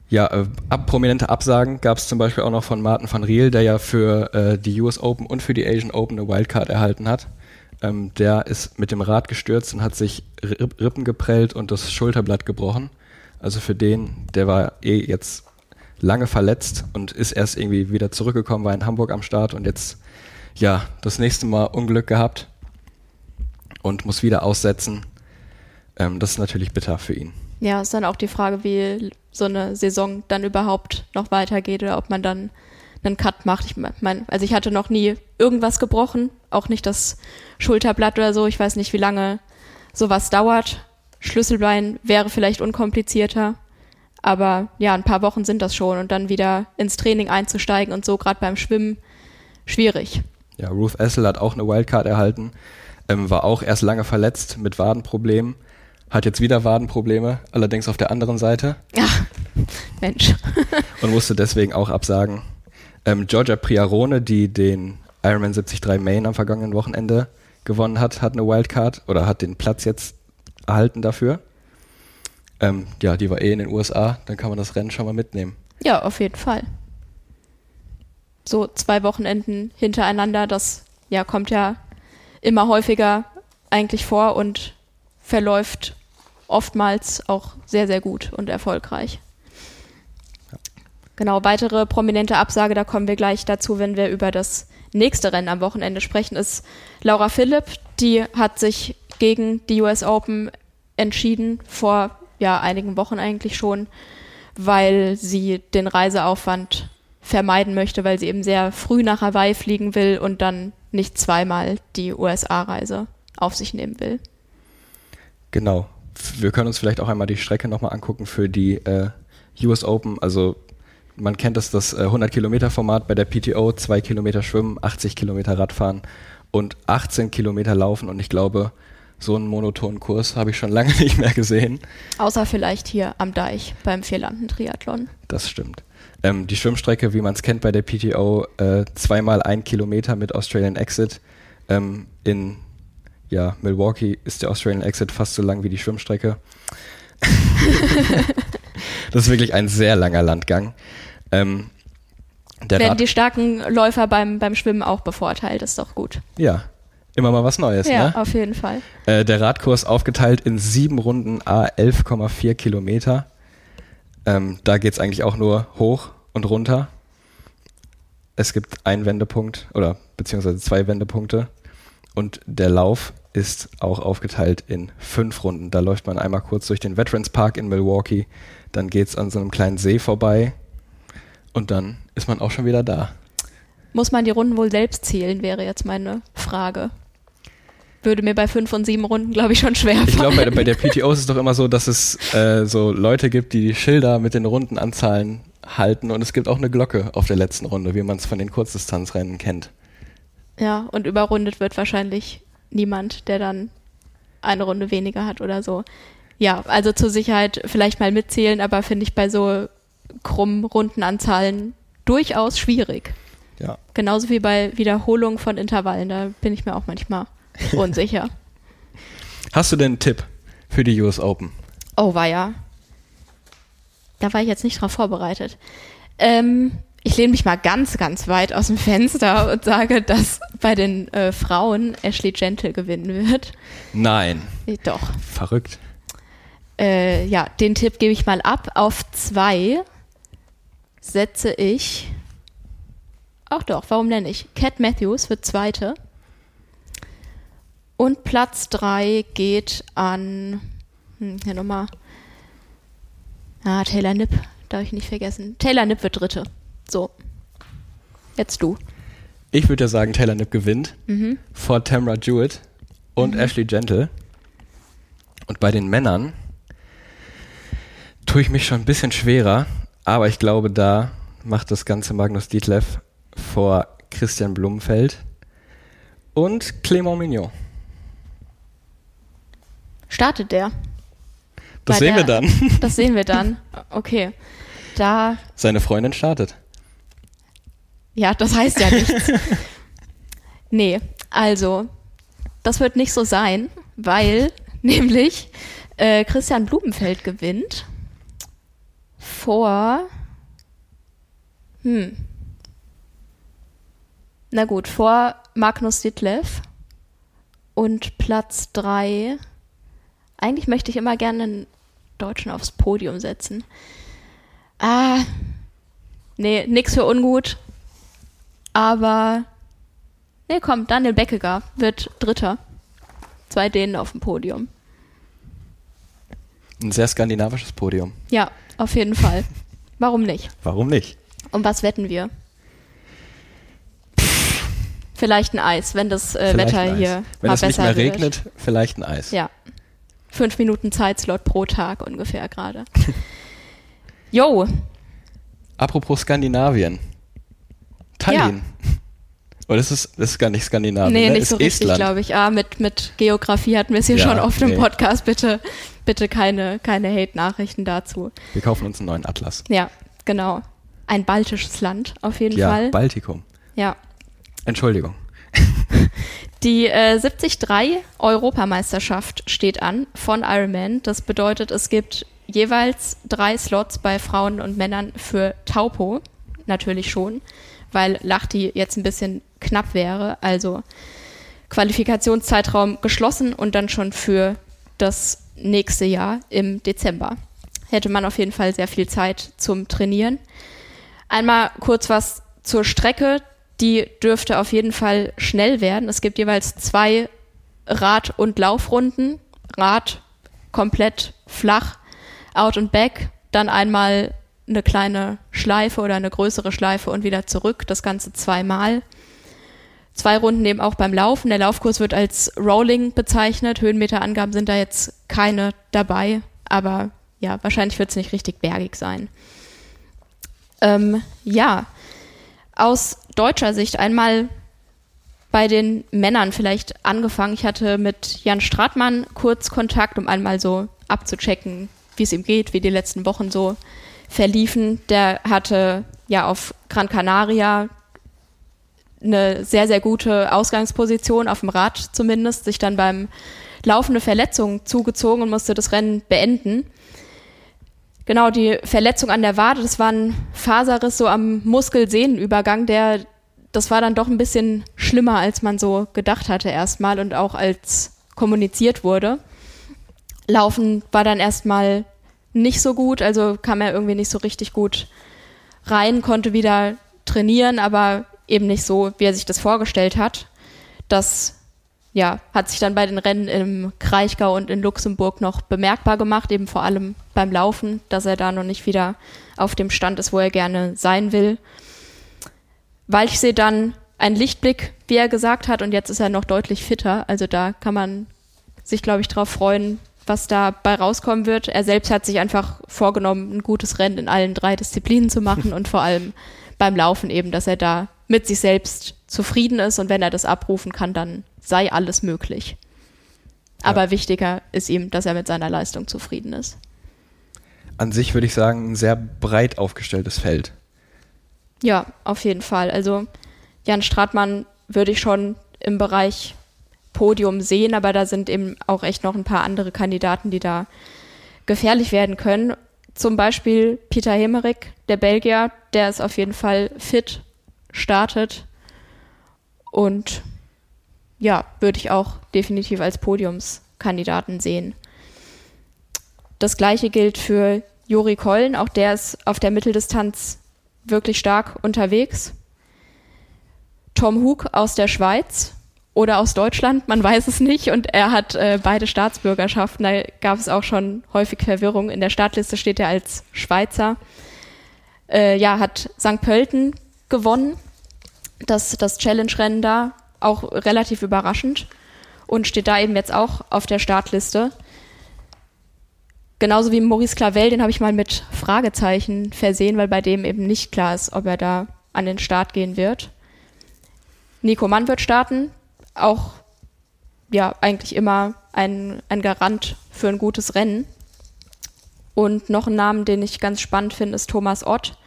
Ja, äh, ab, prominente Absagen gab es zum Beispiel auch noch von Martin van Riel, der ja für äh, die US Open und für die Asian Open eine Wildcard erhalten hat. Ähm, der ist mit dem Rad gestürzt und hat sich Rippen geprellt und das Schulterblatt gebrochen. Also für den, der war eh jetzt lange verletzt und ist erst irgendwie wieder zurückgekommen, war in Hamburg am Start und jetzt ja das nächste Mal Unglück gehabt und muss wieder aussetzen. Ähm, das ist natürlich bitter für ihn. Ja, ist dann auch die Frage, wie so eine Saison dann überhaupt noch weitergeht oder ob man dann einen Cut macht. Ich meine, also ich hatte noch nie irgendwas gebrochen, auch nicht das Schulterblatt oder so. Ich weiß nicht, wie lange sowas dauert. Schlüsselbein wäre vielleicht unkomplizierter, aber ja, ein paar Wochen sind das schon und dann wieder ins Training einzusteigen und so gerade beim Schwimmen schwierig. Ja, Ruth Essel hat auch eine Wildcard erhalten, ähm, war auch erst lange verletzt mit Wadenproblemen, hat jetzt wieder Wadenprobleme, allerdings auf der anderen Seite. Ja, Mensch. und musste deswegen auch absagen. Ähm, Georgia Priarone, die den Ironman 73 Main am vergangenen Wochenende gewonnen hat, hat eine Wildcard oder hat den Platz jetzt erhalten dafür. Ähm, ja, die war eh in den USA, dann kann man das Rennen schon mal mitnehmen. Ja, auf jeden Fall. So zwei Wochenenden hintereinander, das ja kommt ja immer häufiger eigentlich vor und verläuft oftmals auch sehr, sehr gut und erfolgreich. Genau, weitere prominente Absage, da kommen wir gleich dazu, wenn wir über das nächste Rennen am Wochenende sprechen, ist Laura Philipp. Die hat sich gegen die US Open entschieden, vor ja, einigen Wochen eigentlich schon, weil sie den Reiseaufwand vermeiden möchte, weil sie eben sehr früh nach Hawaii fliegen will und dann nicht zweimal die USA-Reise auf sich nehmen will. Genau. Wir können uns vielleicht auch einmal die Strecke nochmal angucken für die äh, US Open. Also man kennt das, das 100-Kilometer-Format bei der PTO, 2 Kilometer Schwimmen, 80 Kilometer Radfahren und 18 Kilometer Laufen. Und ich glaube, so einen monotonen Kurs habe ich schon [LAUGHS] lange nicht mehr gesehen. Außer vielleicht hier am Deich beim Vierlanden-Triathlon. Das stimmt. Ähm, die Schwimmstrecke, wie man es kennt bei der PTO, äh, zweimal ein Kilometer mit Australian Exit. Ähm, in ja, Milwaukee ist der Australian Exit fast so lang wie die Schwimmstrecke. [LAUGHS] [LAUGHS] das ist wirklich ein sehr langer Landgang. Ähm, Werden Rad die starken Läufer beim, beim Schwimmen auch bevorteilt, ist doch gut. Ja, immer mal was Neues. Ja, ne? auf jeden Fall. Äh, der Radkurs aufgeteilt in sieben Runden a 11,4 Kilometer. Ähm, da geht es eigentlich auch nur hoch und runter. Es gibt einen Wendepunkt oder beziehungsweise zwei Wendepunkte. Und der Lauf ist auch aufgeteilt in fünf Runden. Da läuft man einmal kurz durch den Veterans Park in Milwaukee, dann geht es an so einem kleinen See vorbei und dann ist man auch schon wieder da. Muss man die Runden wohl selbst zählen, wäre jetzt meine Frage. Würde mir bei fünf und sieben Runden, glaube ich, schon schwer fallen. Ich glaube, bei, bei, der PTO ist es doch immer so, dass es äh, so Leute gibt, die die Schilder mit den Rundenanzahlen halten und es gibt auch eine Glocke auf der letzten Runde, wie man es von den Kurzdistanzrennen kennt. Ja, und überrundet wird wahrscheinlich niemand, der dann eine Runde weniger hat oder so. Ja, also zur Sicherheit vielleicht mal mitzählen, aber finde ich bei so krummen Rundenanzahlen durchaus schwierig. Ja. Genauso wie bei Wiederholungen von Intervallen, da bin ich mir auch manchmal [LAUGHS] unsicher. Hast du denn einen Tipp für die US Open? Oh, war ja. Da war ich jetzt nicht drauf vorbereitet. Ähm, ich lehne mich mal ganz, ganz weit aus dem Fenster und sage, dass bei den äh, Frauen Ashley Gentle gewinnen wird. Nein. Doch. Verrückt. Äh, ja, den Tipp gebe ich mal ab. Auf zwei setze ich. Ach doch, warum nenne ich? Cat Matthews wird Zweite. Und Platz drei geht an. Hm, hier nochmal. Ah, Taylor Nipp, darf ich nicht vergessen. Taylor Nipp wird Dritte. So. Jetzt du. Ich würde ja sagen, Taylor Nipp gewinnt mhm. vor Tamra Jewett und mhm. Ashley Gentle. Und bei den Männern tue ich mich schon ein bisschen schwerer, aber ich glaube, da macht das ganze Magnus Dietleff vor Christian Blumenfeld und Clément Mignon. Startet der? Das sehen der, wir dann. [LAUGHS] Das sehen wir dann. [LAUGHS] Okay. Da. Seine Freundin startet. Ja, das heißt ja nichts. [LAUGHS] nee, also, das wird nicht so sein, weil nämlich äh, Christian Blumenfeld gewinnt vor. Hm. Na gut, vor Magnus Ditlev und Platz 3. Eigentlich möchte ich immer gerne einen Deutschen aufs Podium setzen. Ah, nee, nix für ungut. Aber, nee, komm, Daniel Beckegar wird Dritter. Zwei Dänen auf dem Podium. Ein sehr skandinavisches Podium. Ja, auf jeden Fall. Warum nicht? Warum nicht? Und was wetten wir? Vielleicht ein Eis, wenn das äh, Wetter hier wenn mal es nicht mehr wird. regnet, vielleicht ein Eis. Ja. Fünf Minuten Zeitslot pro Tag ungefähr gerade. [LAUGHS] Jo. Apropos Skandinavien. Tallinn. Ja. [LAUGHS] Oder ist es das ist gar nicht Skandinavien? Nee, ne? nicht ist so richtig, glaube ich. Ah, mit, mit Geografie hatten wir es hier ja, schon oft nee. im Podcast. Bitte, bitte keine, keine Hate-Nachrichten dazu. Wir kaufen uns einen neuen Atlas. Ja, genau. Ein baltisches Land auf jeden ja, Fall. Baltikum. Ja. Entschuldigung. [LAUGHS] Die äh, 73 Europameisterschaft steht an von Ironman. Das bedeutet, es gibt jeweils drei Slots bei Frauen und Männern für Taupo. Natürlich schon, weil Lachti jetzt ein bisschen knapp wäre. Also Qualifikationszeitraum geschlossen und dann schon für das nächste Jahr im Dezember. Hätte man auf jeden Fall sehr viel Zeit zum Trainieren. Einmal kurz was zur Strecke. Die dürfte auf jeden Fall schnell werden. Es gibt jeweils zwei Rad- und Laufrunden. Rad komplett flach, out and back, dann einmal eine kleine Schleife oder eine größere Schleife und wieder zurück. Das Ganze zweimal. Zwei Runden eben auch beim Laufen. Der Laufkurs wird als Rolling bezeichnet. Höhenmeterangaben sind da jetzt keine dabei, aber ja, wahrscheinlich wird es nicht richtig bergig sein. Ähm, ja, aus deutscher Sicht einmal bei den Männern vielleicht angefangen. Ich hatte mit Jan Stratmann kurz Kontakt, um einmal so abzuchecken, wie es ihm geht, wie die letzten Wochen so verliefen. Der hatte ja auf Gran Canaria eine sehr, sehr gute Ausgangsposition, auf dem Rad zumindest, sich dann beim Laufen eine Verletzung zugezogen und musste das Rennen beenden. Genau, die Verletzung an der Wade, das war ein Faserriss so am Muskelsehnenübergang, der, das war dann doch ein bisschen schlimmer, als man so gedacht hatte erstmal und auch als kommuniziert wurde. Laufen war dann erstmal nicht so gut, also kam er irgendwie nicht so richtig gut rein, konnte wieder trainieren, aber eben nicht so, wie er sich das vorgestellt hat. Das ja, hat sich dann bei den Rennen im Kraichgau und in Luxemburg noch bemerkbar gemacht, eben vor allem beim Laufen, dass er da noch nicht wieder auf dem Stand ist, wo er gerne sein will. Walchsee dann ein Lichtblick, wie er gesagt hat, und jetzt ist er noch deutlich fitter. Also da kann man sich, glaube ich, darauf freuen, was dabei rauskommen wird. Er selbst hat sich einfach vorgenommen, ein gutes Rennen in allen drei Disziplinen zu machen [LAUGHS] und vor allem beim Laufen eben, dass er da mit sich selbst zufrieden ist und wenn er das abrufen kann, dann sei alles möglich. Aber ja. wichtiger ist ihm, dass er mit seiner Leistung zufrieden ist. An sich würde ich sagen, ein sehr breit aufgestelltes Feld. Ja, auf jeden Fall. Also Jan Stratmann würde ich schon im Bereich Podium sehen, aber da sind eben auch echt noch ein paar andere Kandidaten, die da gefährlich werden können. Zum Beispiel Peter Hemerick, der Belgier, der ist auf jeden Fall fit, startet und ja, würde ich auch definitiv als Podiumskandidaten sehen. Das gleiche gilt für Juri Kollen, auch der ist auf der Mitteldistanz wirklich stark unterwegs. Tom Hug aus der Schweiz oder aus Deutschland, man weiß es nicht. Und er hat äh, beide Staatsbürgerschaften. Da gab es auch schon häufig Verwirrung. In der Startliste steht er als Schweizer. Äh, ja, hat St. Pölten gewonnen, das, das Challenge-Rennen da, auch relativ überraschend. Und steht da eben jetzt auch auf der Startliste. Genauso wie Maurice Clavel, den habe ich mal mit Fragezeichen versehen, weil bei dem eben nicht klar ist, ob er da an den Start gehen wird. Nico Mann wird starten, auch ja eigentlich immer ein, ein Garant für ein gutes Rennen. Und noch ein Namen, den ich ganz spannend finde, ist Thomas Ott.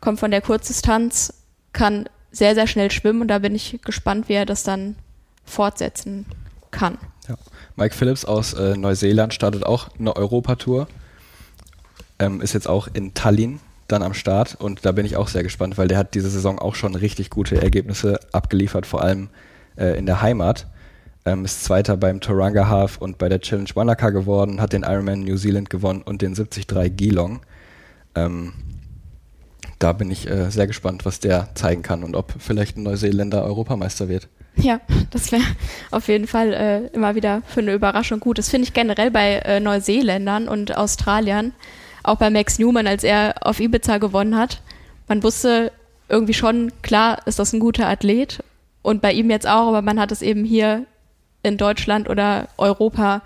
Kommt von der Kurzdistanz, kann sehr, sehr schnell schwimmen und da bin ich gespannt, wie er das dann fortsetzen kann. Ja. Mike Phillips aus äh, Neuseeland startet auch eine Europatour. Ähm, ist jetzt auch in Tallinn dann am Start und da bin ich auch sehr gespannt, weil der hat diese Saison auch schon richtig gute Ergebnisse abgeliefert, vor allem äh, in der Heimat. Ähm, ist Zweiter beim Toranga Half und bei der Challenge Wanaka geworden, hat den Ironman New Zealand gewonnen und den 73 Geelong. Ähm, da bin ich äh, sehr gespannt, was der zeigen kann und ob vielleicht ein Neuseeländer Europameister wird. Ja, das wäre auf jeden Fall äh, immer wieder für eine Überraschung gut. Das finde ich generell bei äh, Neuseeländern und Australiern, auch bei Max Newman, als er auf Ibiza gewonnen hat. Man wusste irgendwie schon, klar ist das ein guter Athlet und bei ihm jetzt auch, aber man hat es eben hier in Deutschland oder Europa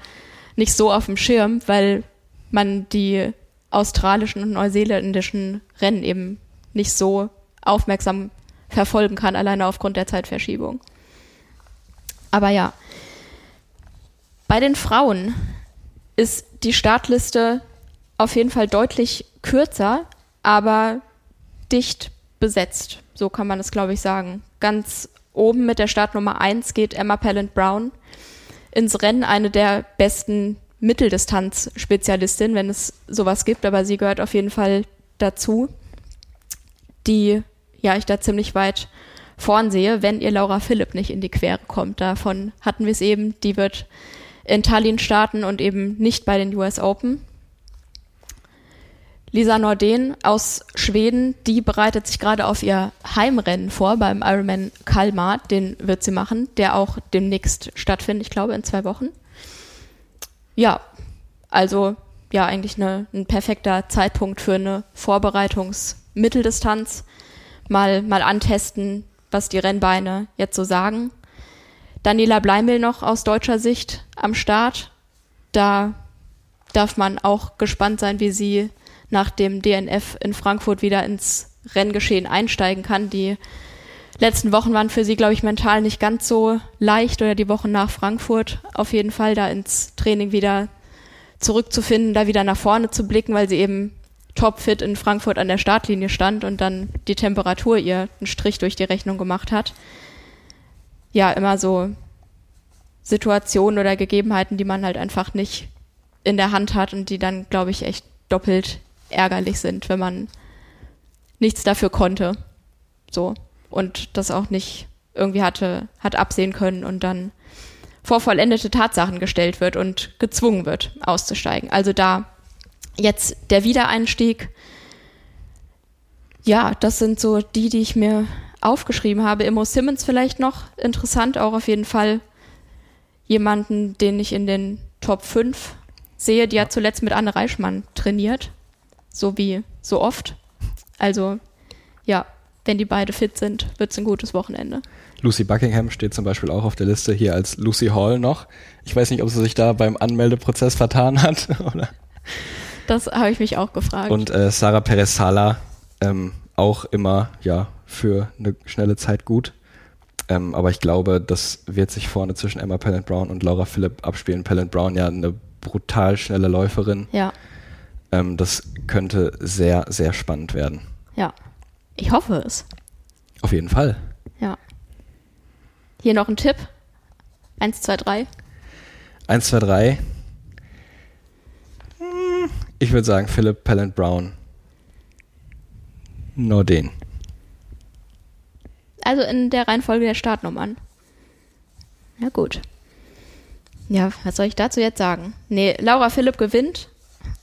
nicht so auf dem Schirm, weil man die australischen und neuseeländischen Rennen eben nicht so aufmerksam verfolgen kann, alleine aufgrund der Zeitverschiebung. Aber ja, bei den Frauen ist die Startliste auf jeden Fall deutlich kürzer, aber dicht besetzt. So kann man es, glaube ich, sagen. Ganz oben mit der Startnummer 1 geht Emma Pallant Brown ins Rennen, eine der besten Mitteldistanz-Spezialistinnen, wenn es sowas gibt, aber sie gehört auf jeden Fall dazu, die ja ich da ziemlich weit vorn sehe, wenn ihr Laura Philipp nicht in die Quere kommt. Davon hatten wir es eben, die wird in Tallinn starten und eben nicht bei den US Open. Lisa Norden aus Schweden, die bereitet sich gerade auf ihr Heimrennen vor beim Ironman Kalmar. Den wird sie machen, der auch demnächst stattfindet, ich glaube in zwei Wochen. Ja, also ja, eigentlich eine, ein perfekter Zeitpunkt für eine Vorbereitungsmitteldistanz. Mal, mal antesten, was die Rennbeine jetzt so sagen. Daniela Bleimel noch aus deutscher Sicht am Start. Da darf man auch gespannt sein, wie sie nach dem DNF in Frankfurt wieder ins Renngeschehen einsteigen kann. Die letzten Wochen waren für sie, glaube ich, mental nicht ganz so leicht oder die Wochen nach Frankfurt auf jeden Fall da ins Training wieder zurückzufinden, da wieder nach vorne zu blicken, weil sie eben topfit in Frankfurt an der Startlinie stand und dann die Temperatur ihr einen Strich durch die Rechnung gemacht hat. Ja, immer so Situationen oder Gegebenheiten, die man halt einfach nicht in der Hand hat und die dann, glaube ich, echt doppelt ärgerlich sind, wenn man nichts dafür konnte. So. Und das auch nicht irgendwie hatte, hat absehen können und dann vor vollendete Tatsachen gestellt wird und gezwungen wird, auszusteigen. Also da jetzt der Wiedereinstieg, ja, das sind so die, die ich mir aufgeschrieben habe. Immo Simmons vielleicht noch interessant, auch auf jeden Fall jemanden, den ich in den Top 5 sehe. Die hat zuletzt mit Anne Reichmann trainiert so wie so oft. Also ja, wenn die beide fit sind, wird es ein gutes Wochenende. Lucy Buckingham steht zum Beispiel auch auf der Liste hier als Lucy Hall noch. Ich weiß nicht, ob sie sich da beim Anmeldeprozess vertan hat. [LAUGHS] Oder? Das habe ich mich auch gefragt. Und äh, Sarah Perez Sala ähm, auch immer ja für eine schnelle Zeit gut. Ähm, aber ich glaube, das wird sich vorne zwischen Emma Pallant Brown und Laura Philipp abspielen. Pallant Brown ja eine brutal schnelle Läuferin. Ja. Ähm, das könnte sehr, sehr spannend werden. Ja, ich hoffe es. Auf jeden Fall. Ja. Hier noch ein Tipp. Eins, zwei, drei. Eins, zwei, drei. Ich würde sagen Philip Pallant Brown. Nur den. Also in der Reihenfolge der Startnummern. Ja, gut. Ja, was soll ich dazu jetzt sagen? Nee, Laura Philipp gewinnt.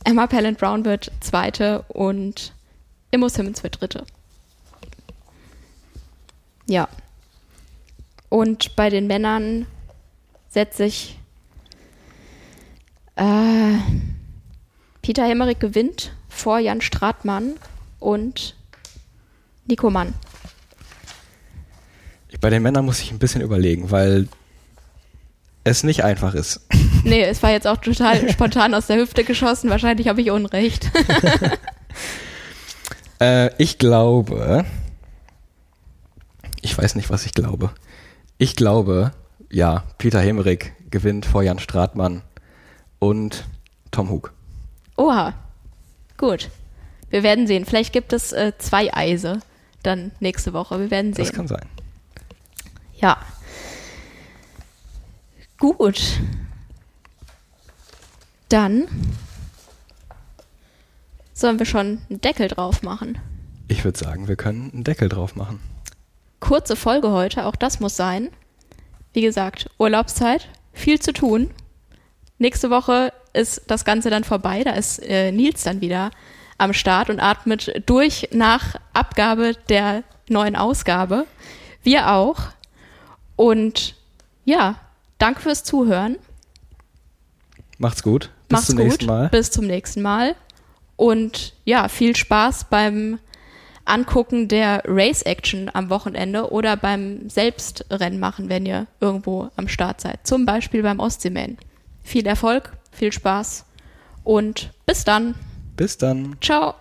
Emma Pallant Brown wird Zweite und Immo Simmons wird Dritte. Ja. Und bei den Männern setze ich äh, Peter Hemmerich gewinnt vor Jan Stratmann und Nico Mann. Bei den Männern muss ich ein bisschen überlegen, weil es nicht einfach ist. [LAUGHS] Nee, es war jetzt auch total spontan aus der Hüfte geschossen. Wahrscheinlich habe ich Unrecht. [LAUGHS] äh, ich glaube, ich weiß nicht, was ich glaube. Ich glaube, ja, Peter Hemmerich gewinnt vor Jan Stratmann und Tom Hug. Oha, gut. Wir werden sehen. Vielleicht gibt es äh, zwei Eise dann nächste Woche. Wir werden sehen. Das kann sein. Ja. Gut. Dann sollen wir schon einen Deckel drauf machen. Ich würde sagen, wir können einen Deckel drauf machen. Kurze Folge heute, auch das muss sein. Wie gesagt, Urlaubszeit, viel zu tun. Nächste Woche ist das Ganze dann vorbei. Da ist äh, Nils dann wieder am Start und atmet durch nach Abgabe der neuen Ausgabe. Wir auch. Und ja, danke fürs Zuhören. Macht's gut. Bis Macht's zum gut. nächsten Mal. Bis zum nächsten Mal. Und ja, viel Spaß beim Angucken der Race Action am Wochenende oder beim Selbstrennen machen, wenn ihr irgendwo am Start seid. Zum Beispiel beim Ostseeman. Viel Erfolg, viel Spaß und bis dann. Bis dann. Ciao.